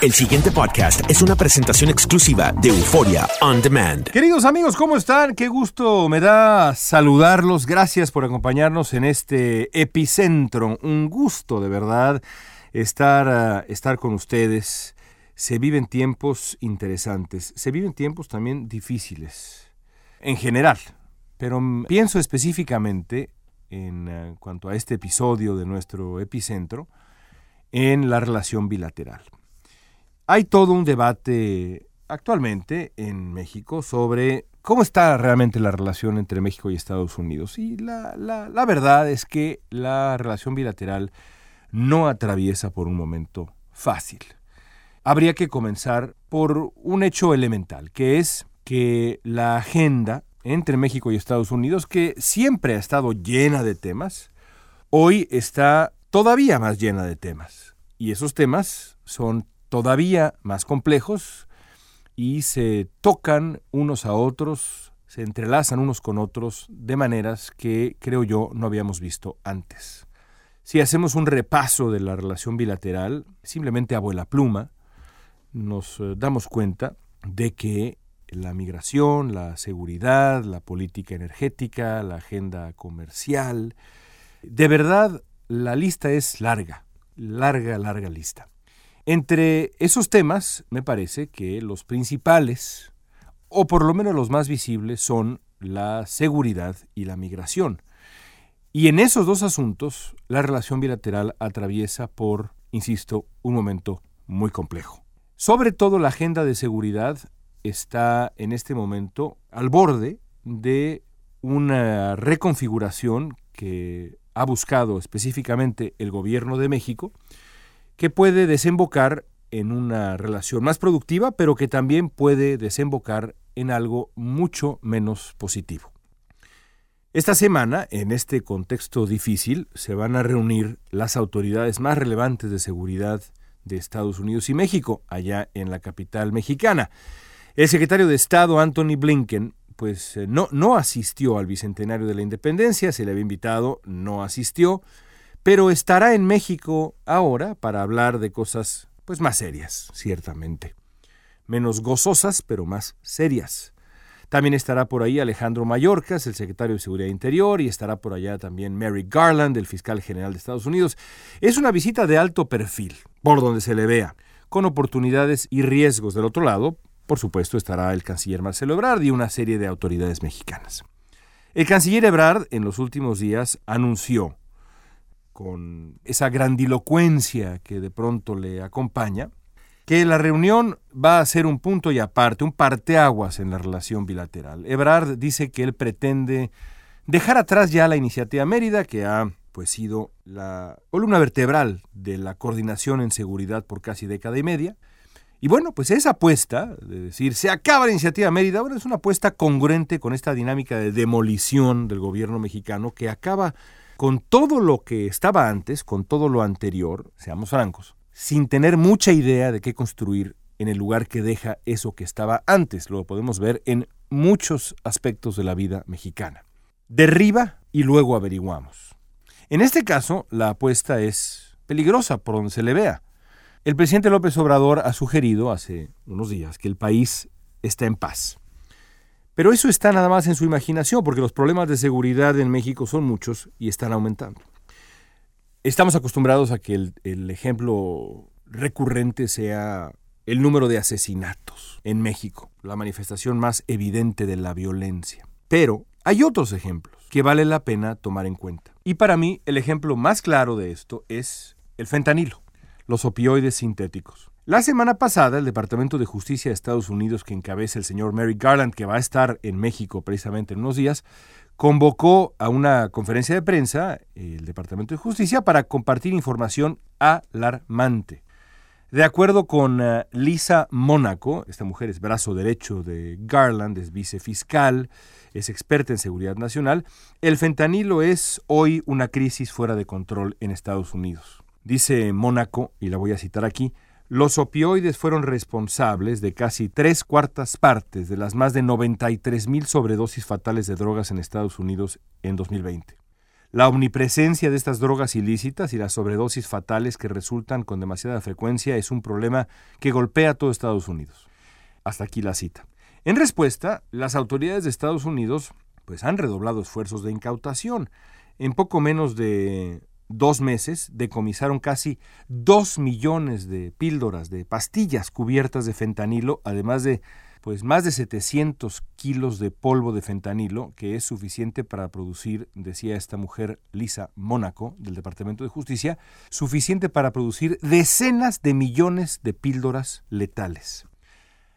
El siguiente podcast es una presentación exclusiva de Euforia On Demand. Queridos amigos, ¿cómo están? Qué gusto me da saludarlos. Gracias por acompañarnos en este epicentro. Un gusto, de verdad, estar, ah, estar con ustedes. Se viven tiempos interesantes. Se viven tiempos también difíciles. En general. Pero pienso específicamente en ah, cuanto a este episodio de nuestro epicentro en la relación bilateral. Hay todo un debate actualmente en México sobre cómo está realmente la relación entre México y Estados Unidos. Y la, la, verdad es que la relación bilateral no atraviesa por un momento fácil. Habría que comenzar por un hecho elemental, que es que la agenda entre México y Estados Unidos, que siempre ha estado llena de temas, hoy está todavía más llena de temas. Y esos temas son todavía más complejos y se tocan unos a otros, se entrelazan unos con otros de maneras que creo yo no habíamos visto antes. Si hacemos un repaso de la relación bilateral, simplemente abuela pluma, nos eh, damos cuenta de que la migración, la seguridad, la política energética, la agenda comercial, de verdad la lista es larga, larga, larga lista. Entre esos temas, me parece que los principales, o por lo menos los más visibles, son la seguridad y la migración. Y en esos dos asuntos, la relación bilateral atraviesa por, insisto, un momento muy complejo. Sobre todo la agenda de seguridad está en este momento al borde de una reconfiguración que ha buscado específicamente el gobierno de México, que puede desembocar en una relación más productiva, pero que también puede desembocar en algo mucho menos positivo. Esta semana, en este contexto difícil, se van a reunir las autoridades más relevantes de seguridad de Estados Unidos y México, allá en la capital mexicana. El secretario de Estado, Anthony Blinken, pues eh, no, no asistió al Bicentenario de la Independencia, se le había invitado, no asistió, pero estará en México ahora para hablar de cosas pues más serias, ciertamente. Menos gozosas, pero más serias. También estará por ahí Alejandro Mayorkas, el secretario de Seguridad Interior, y estará por allá también Mary Garland, el fiscal general de Estados Unidos. Es una visita de alto perfil, por donde se le vea, con oportunidades y riesgos del otro lado. Por supuesto, estará el canciller Marcelo Ebrard y una serie de autoridades mexicanas. El canciller Ebrard en los últimos días anunció con esa grandilocuencia que de pronto le acompaña, que la reunión va a ser un punto y aparte, un parteaguas en la relación bilateral. Ebrard dice que él pretende dejar atrás ya la iniciativa Mérida, que ha pues sido la columna vertebral de la coordinación en seguridad por casi década y media. Y bueno, pues esa apuesta, de decir, se acaba la iniciativa Mérida, bueno, es una apuesta congruente con esta dinámica de demolición del gobierno mexicano que acaba con todo lo que estaba antes, con todo lo anterior, seamos francos, sin tener mucha idea de qué construir en el lugar que deja eso que estaba antes. Lo podemos ver en muchos aspectos de la vida mexicana. Derriba y luego averiguamos. En este caso, la apuesta es peligrosa por donde se le vea. El presidente López Obrador ha sugerido hace unos días que el país está en paz. Pero eso está nada más en su imaginación, porque los problemas de seguridad en México son muchos y están aumentando. Estamos acostumbrados a que el, ejemplo recurrente sea el número de asesinatos en México, la manifestación más evidente de la violencia. Pero hay otros ejemplos que vale la pena tomar en cuenta. Y para mí el ejemplo más claro de esto es el fentanilo, los opioides sintéticos. La semana pasada, el Departamento de Justicia de Estados Unidos, que encabeza el señor Mary Garland, que va a estar en México precisamente en unos días, convocó a una conferencia de prensa el Departamento de Justicia para compartir información alarmante. De acuerdo con uh, Lisa Mónaco, esta mujer es brazo derecho de Garland, es vicefiscal, es experta en seguridad nacional, el fentanilo es hoy una crisis fuera de control en Estados Unidos. Dice Mónaco, y la voy a citar aquí, los opioides fueron responsables de casi tres cuartas partes de las más de 93 mil sobredosis fatales de drogas en Estados Unidos en 2020. La omnipresencia de estas drogas ilícitas y las sobredosis fatales que resultan con demasiada frecuencia es un problema que golpea a todo Estados Unidos. Hasta aquí la cita. En respuesta, las autoridades de Estados Unidos pues han redoblado esfuerzos de incautación. En poco menos de dos meses decomisaron casi dos millones de píldoras, de pastillas cubiertas de fentanilo, además de pues más de 700 kilos de polvo de fentanilo, que es suficiente para producir, decía esta mujer Lisa Mónaco del Departamento de Justicia, suficiente para producir decenas de millones de píldoras letales.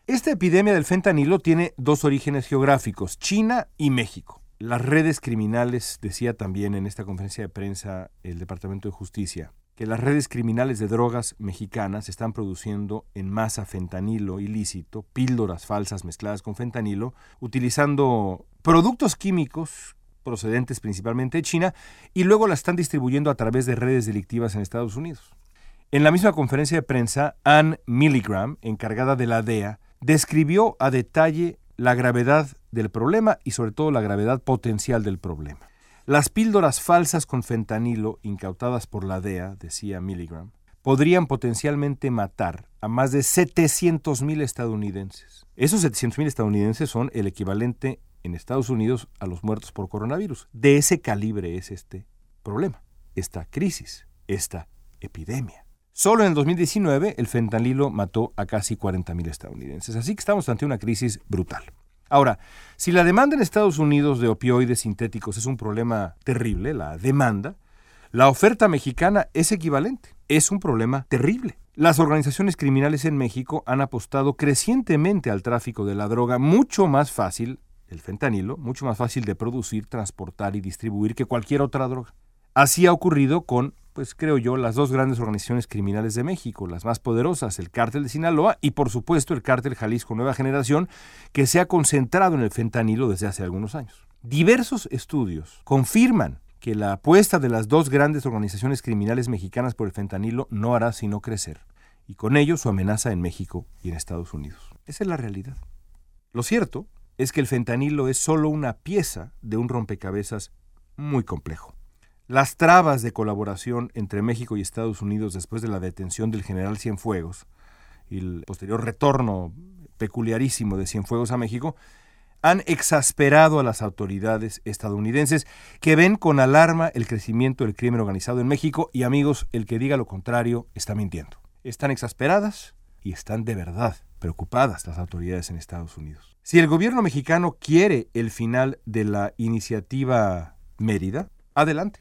Esta epidemia del fentanilo tiene dos orígenes geográficos, China y México. Las redes criminales, decía también en esta conferencia de prensa el Departamento de Justicia, que las redes criminales de drogas mexicanas están produciendo en masa fentanilo ilícito, píldoras falsas mezcladas con fentanilo, utilizando productos químicos procedentes principalmente de China y luego las están distribuyendo a través de redes delictivas en Estados Unidos. En la misma conferencia de prensa, Ann Milligram, encargada de la DEA, describió a detalle la gravedad del problema y sobre todo la gravedad potencial del problema. Las píldoras falsas con fentanilo incautadas por la DEA, decía Milligram, podrían potencialmente matar a más de 700.000 estadounidenses. Esos 700.000 estadounidenses son el equivalente en Estados Unidos a los muertos por coronavirus. De ese calibre es este problema, esta crisis, esta epidemia. Solo en el 2019 el fentanilo mató a casi 40.000 estadounidenses, así que estamos ante una crisis brutal. Ahora, si la demanda en Estados Unidos de opioides sintéticos es un problema terrible, la demanda, la oferta mexicana es equivalente, es un problema terrible. Las organizaciones criminales en México han apostado crecientemente al tráfico de la droga mucho más fácil, el fentanilo, mucho más fácil de producir, transportar y distribuir que cualquier otra droga. Así ha ocurrido con pues creo yo, las dos grandes organizaciones criminales de México, las más poderosas, el cártel de Sinaloa y por supuesto el cártel Jalisco Nueva Generación, que se ha concentrado en el fentanilo desde hace algunos años. Diversos estudios confirman que la apuesta de las dos grandes organizaciones criminales mexicanas por el fentanilo no hará sino crecer, y con ello su amenaza en México y en Estados Unidos. Esa es la realidad. Lo cierto es que el fentanilo es solo una pieza de un rompecabezas muy complejo. Las trabas de colaboración entre México y Estados Unidos después de la detención del general Cienfuegos y el posterior retorno peculiarísimo de Cienfuegos a México han exasperado a las autoridades estadounidenses que ven con alarma el crecimiento del crimen organizado en México y amigos, el que diga lo contrario está mintiendo. Están exasperadas y están de verdad preocupadas las autoridades en Estados Unidos. Si el gobierno mexicano quiere el final de la iniciativa Mérida, adelante.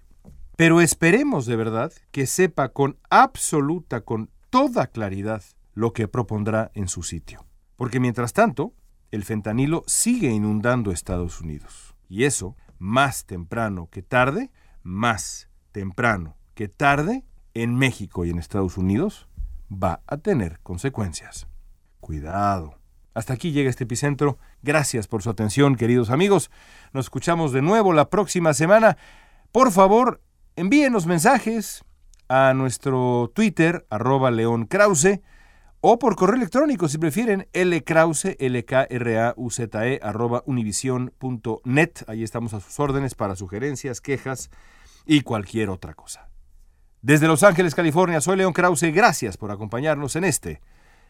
Pero esperemos de verdad que sepa con absoluta, con toda claridad, lo que propondrá en su sitio. Porque mientras tanto, el fentanilo sigue inundando Estados Unidos. Y eso, más temprano que tarde, más temprano que tarde, en México y en Estados Unidos, va a tener consecuencias. Cuidado. Hasta aquí llega este epicentro. Gracias por su atención, queridos amigos. Nos escuchamos de nuevo la próxima semana. Por favor, envíenos mensajes a nuestro Twitter, arroba León Krause, o por correo electrónico, si prefieren, lkrause, l-k-r-a-u-z-e, arroba univision.net. Ahí estamos a sus órdenes para sugerencias, quejas y cualquier otra cosa. Desde Los Ángeles, California, soy León Krause. Gracias por acompañarnos en este